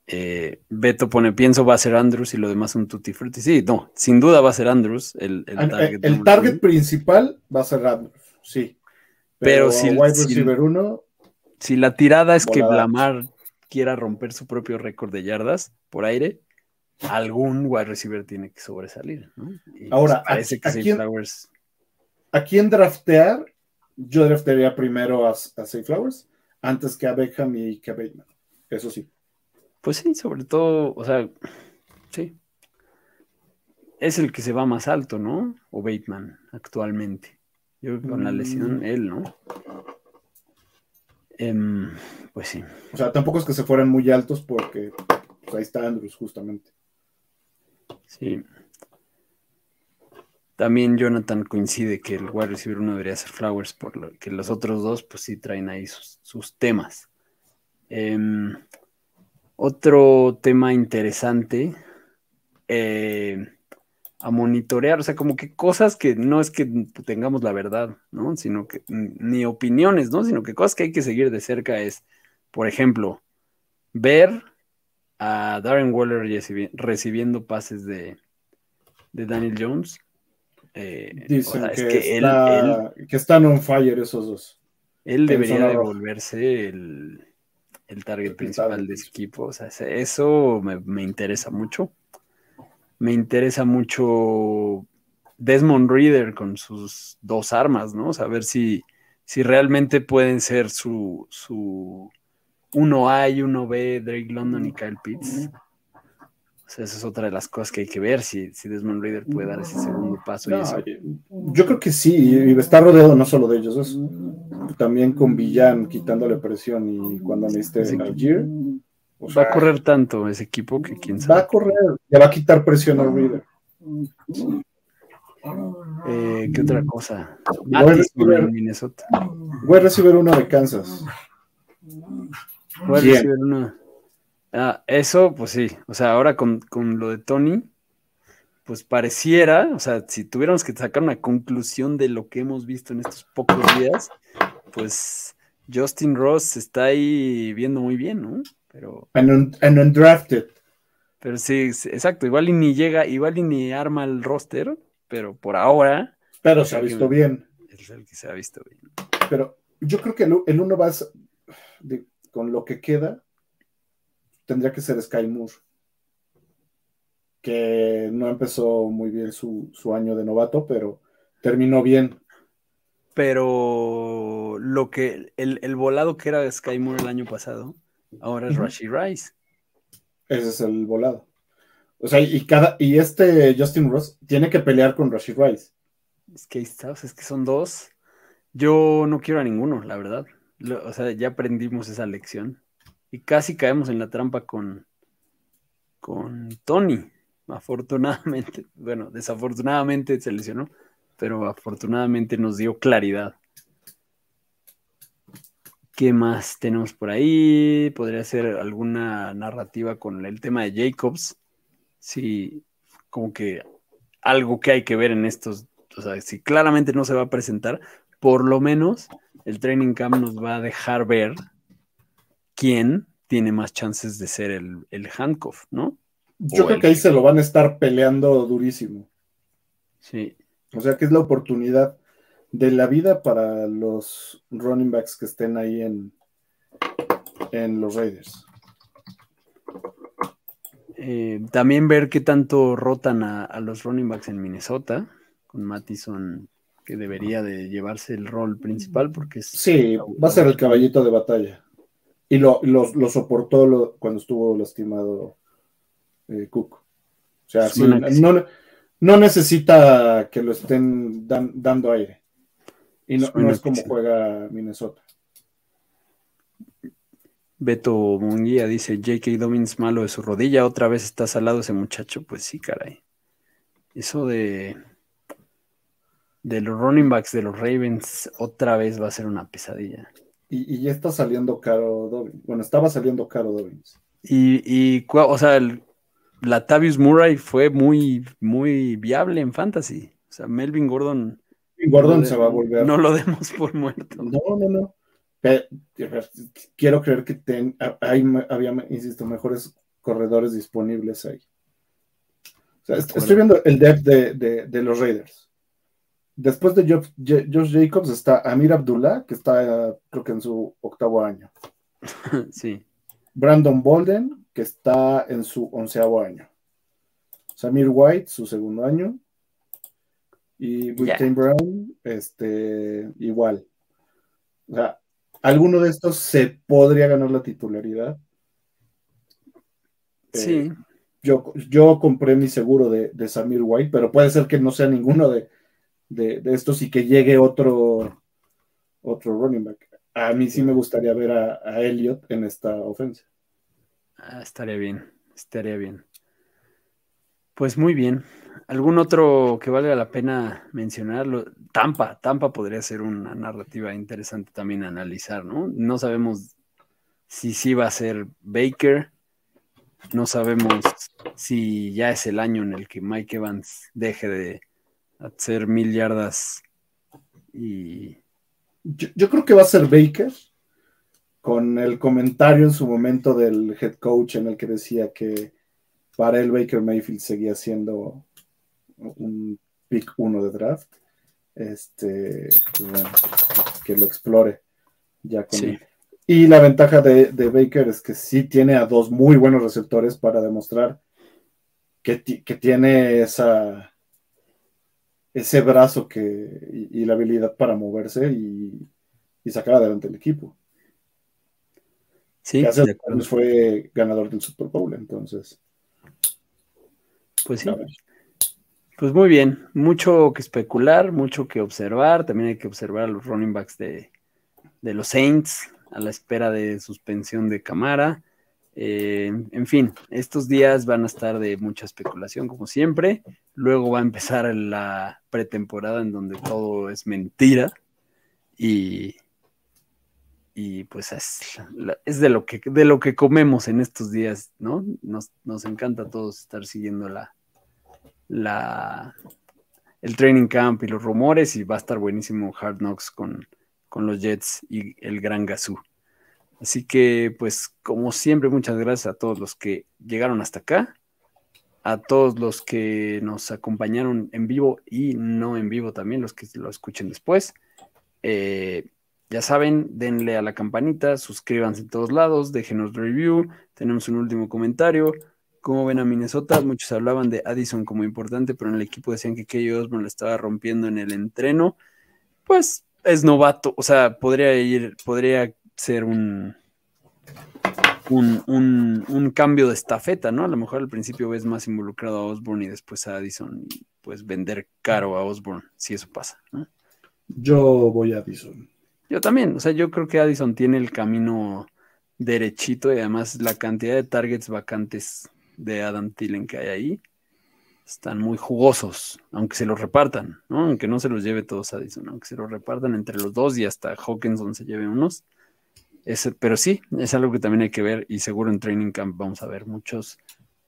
Eh, Beto pone, pienso va a ser Andrews y lo demás un tutti frutti. Sí, no, sin duda va a ser Andrews el, el El, target. el target principal va a ser Andrews, sí. Pero Pero, si- wide si- uno, Si la tirada es que. Lamar quiera romper su propio récord de yardas por aire, algún wide receiver tiene que sobresalir. ¿no? Y Ahora, pues parece ¿a- que a quién- Flowers. ¿a quién draftear? Yo draftearía primero a, a Safe Flowers antes que a Beckham y que a Bateman. Eso sí. Pues sí, sobre todo, o sea, sí. Es el que se va más alto, ¿no? O Bateman actualmente. Yo creo que con la lesión, Mm. él, ¿no? Em, pues sí. O sea, tampoco es que se fueran muy altos porque pues, ahí está Andrews justamente. Sí. También Jonathan coincide que el wide receiver uno debería ser Flowers, por lo que los otros dos, pues sí traen ahí sus, sus temas. Em, otro tema interesante eh, a monitorear, o sea, como que cosas que no es que tengamos la verdad, ¿no? Sino que ni opiniones, ¿no? Sino que cosas que hay que seguir de cerca es, por ejemplo, ver a Darren Waller recibi- recibiendo pases de, de Daniel Jones. Eh, o Dicen sea, es que, que él, que están on fire esos dos. él debería de volverse el, el target El principal de ese equipo. O sea, eso me, me interesa mucho. Me interesa mucho Desmond Reader con sus dos armas, ¿no? Saber si, si realmente pueden ser su, su 1A y 1B, Drake London y Kyle Pitts. O sea, esa es otra de las cosas que hay que ver, si, si Desmond Reader puede dar ese segundo paso. y eso. yo creo que sí, y está rodeado no solo de ellos, es también con Villan quitándole presión y cuando necesite Sí. Algier. O Va sea, a correr tanto ese equipo que quién Va sabe. a correr, le va a quitar presión a Reader. Eh, ¿Qué otra cosa? Voy a recibir- en Minnesota. Voy a recibir uno de Kansas. Voy a Bien. recibir una- Ah, eso, pues sí. O sea, ahora con, con lo de Tony, pues pareciera, o sea, si tuviéramos que sacar una conclusión de lo que hemos visto en estos pocos días, pues Justin Ross está ahí viendo muy bien, ¿no? Pero... And, undrafted. Pero sí, exacto, igual y ni llega, igual y ni arma el roster, pero por ahora... Pero se ha visto bien. Es el que se ha visto bien. Pero yo creo que el, uno va con lo que queda, tendría que ser Sky Moore, que no empezó muy bien su, año de novato, pero terminó bien. Pero lo que el, volado que era de Sky Moore el año pasado, ahora es Rashi Rice. Ese es el volado. O sea, y cada, y este Justin Ross tiene que pelear con Rashi Rice. Es que es que son dos. Yo no quiero a ninguno, la verdad. o sea, ya aprendimos esa lección. Y casi caemos en la trampa con, con Tony. Afortunadamente, bueno, desafortunadamente se lesionó, pero afortunadamente nos dio claridad. ¿Qué más tenemos por ahí? Podría ser alguna narrativa con el tema de Jacobs. Sí, como que algo que hay que ver en estos, o sea, si claramente no se va a presentar, por lo menos el training camp nos va a dejar ver quién tiene más chances de ser el, el handcuff, ¿no? Yo creo que ahí se lo van a estar peleando durísimo. Sí. O sea que es la oportunidad de la vida para los running backs que estén ahí en, en los Raiders. Eh, también ver qué tanto rotan a, a, los running backs en Minnesota, con Mattison que debería de llevarse el rol principal porque Sí, va a ser el caballito de batalla. Y lo, soportó cuando estuvo lastimado eh, Cook. O sea, no, necesita que lo estén dando aire. Y no, es como juega Minnesota. Beto Munguía dice, J.K. Dobbins malo de su rodilla, otra vez está salado ese muchacho. Pues sí, caray. Eso de de los running backs de los Ravens otra vez va a ser una pesadilla. Y, ya está saliendo caro Dobbins. Bueno, estaba saliendo caro Dobbins. Y, y o sea, el, Latavius Murray fue muy, muy viable en fantasy. O sea, Melvin Gordon. Gordon se va a volver. No lo demos por muerto. No, no, no. quiero creer que ten, hay, había, insisto, mejores corredores disponibles ahí. O sea, estoy viendo el depth de, de los Raiders. Después de Josh Jacobs está Amir Abdullah, que está creo que en su octavo año. Sí. Brandon Bolden, que está en su onceavo año. Samir White, su segundo año. Y Britain Brown, este, igual. O sea, alguno de estos se podría ganar la titularidad. Sí. Eh, yo, yo compré mi seguro de, de Samir White, pero puede ser que no sea ninguno de, de, estos y que llegue otro, otro running back. A mí sí me gustaría ver a, Elliot en esta ofensa. Ah, estaría bien, estaría bien. Pues muy bien. ¿Algún otro que valga la pena mencionarlo? Tampa, Tampa podría ser una narrativa interesante también analizar, ¿no? No sabemos si sí va a ser Baker, no sabemos si ya es el año en el que Mike Evans deje de, hacer mil yardas y... Yo, creo que va a ser Baker, con el comentario en su momento del head coach en el que decía que para él Baker Mayfield seguía siendo un pick uno de draft. Este, pues que lo explore ya con Y la ventaja de, Baker es que sí tiene a dos muy buenos receptores para demostrar que, que tiene esa, ese brazo que, y, la habilidad para moverse y, sacar adelante el equipo. Sí, fue ganador del Super Bowl, entonces. Pues sí. Pues muy bien, mucho que especular, mucho que observar. También hay que observar a los running backs de, de los Saints a la espera de suspensión de Camara. Eh, en fin, estos días van a estar de mucha especulación, como siempre. Luego va a empezar la pretemporada en donde todo es mentira. Y, y pues es, de, lo que, de lo que comemos en estos días, ¿no? Nos, encanta a todos estar siguiendo la, la, el training camp y los rumores. Y va a estar buenísimo Hard Knocks con, con los Jets y el Gran Gazoo. Así que, pues, como siempre, muchas gracias a todos los que llegaron hasta acá, a todos los que nos acompañaron en vivo y no en vivo también, los que lo escuchen después. Eh, ya saben, denle a la campanita, suscríbanse en todos lados, déjenos review, tenemos un último comentario. ¿Cómo ven a Minnesota? Muchos hablaban de Addison como importante, pero en el equipo decían que Kelly Osborne le estaba rompiendo en el entreno. Pues es novato, o sea, podría ir, podría ser un, un, cambio de estafeta, ¿no? A lo mejor al principio ves más involucrado a Osborne y después a Addison y pues vender caro a Osborne, si eso pasa, ¿no? Yo voy a Addison. Yo también, o sea, yo creo que Addison tiene el camino derechito y además la cantidad de targets vacantes de Adam Tillen que hay ahí están muy jugosos, aunque se los repartan, ¿no? Aunque no se los lleve todos Addison, aunque se los repartan entre los dos y hasta Hawkinson se lleve unos. pero sí, es algo que también hay que ver y seguro en Training Camp vamos a ver muchos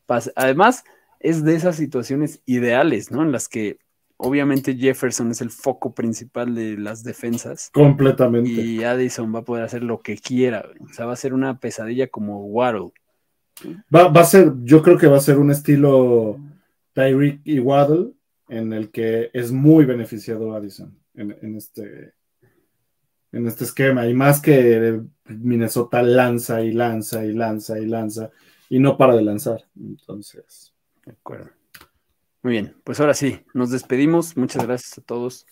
pases. Además, es de esas situaciones ideales, ¿no? En las que obviamente Jefferson es el foco principal de las defensas. Completamente. Y Addison va a poder hacer lo que quiera. O sea, va a ser una pesadilla como Waddle. Va, a ser, yo creo que va a ser un estilo Tyreek y Waddle en el que es muy beneficiado Addison en, este, en este esquema. Y más que Minnesota lanza y lanza y lanza y lanza y no para de lanzar. Entonces. De acuerdo. Muy bien, pues ahora sí, nos despedimos. Muchas gracias a todos.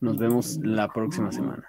Nos vemos la próxima semana.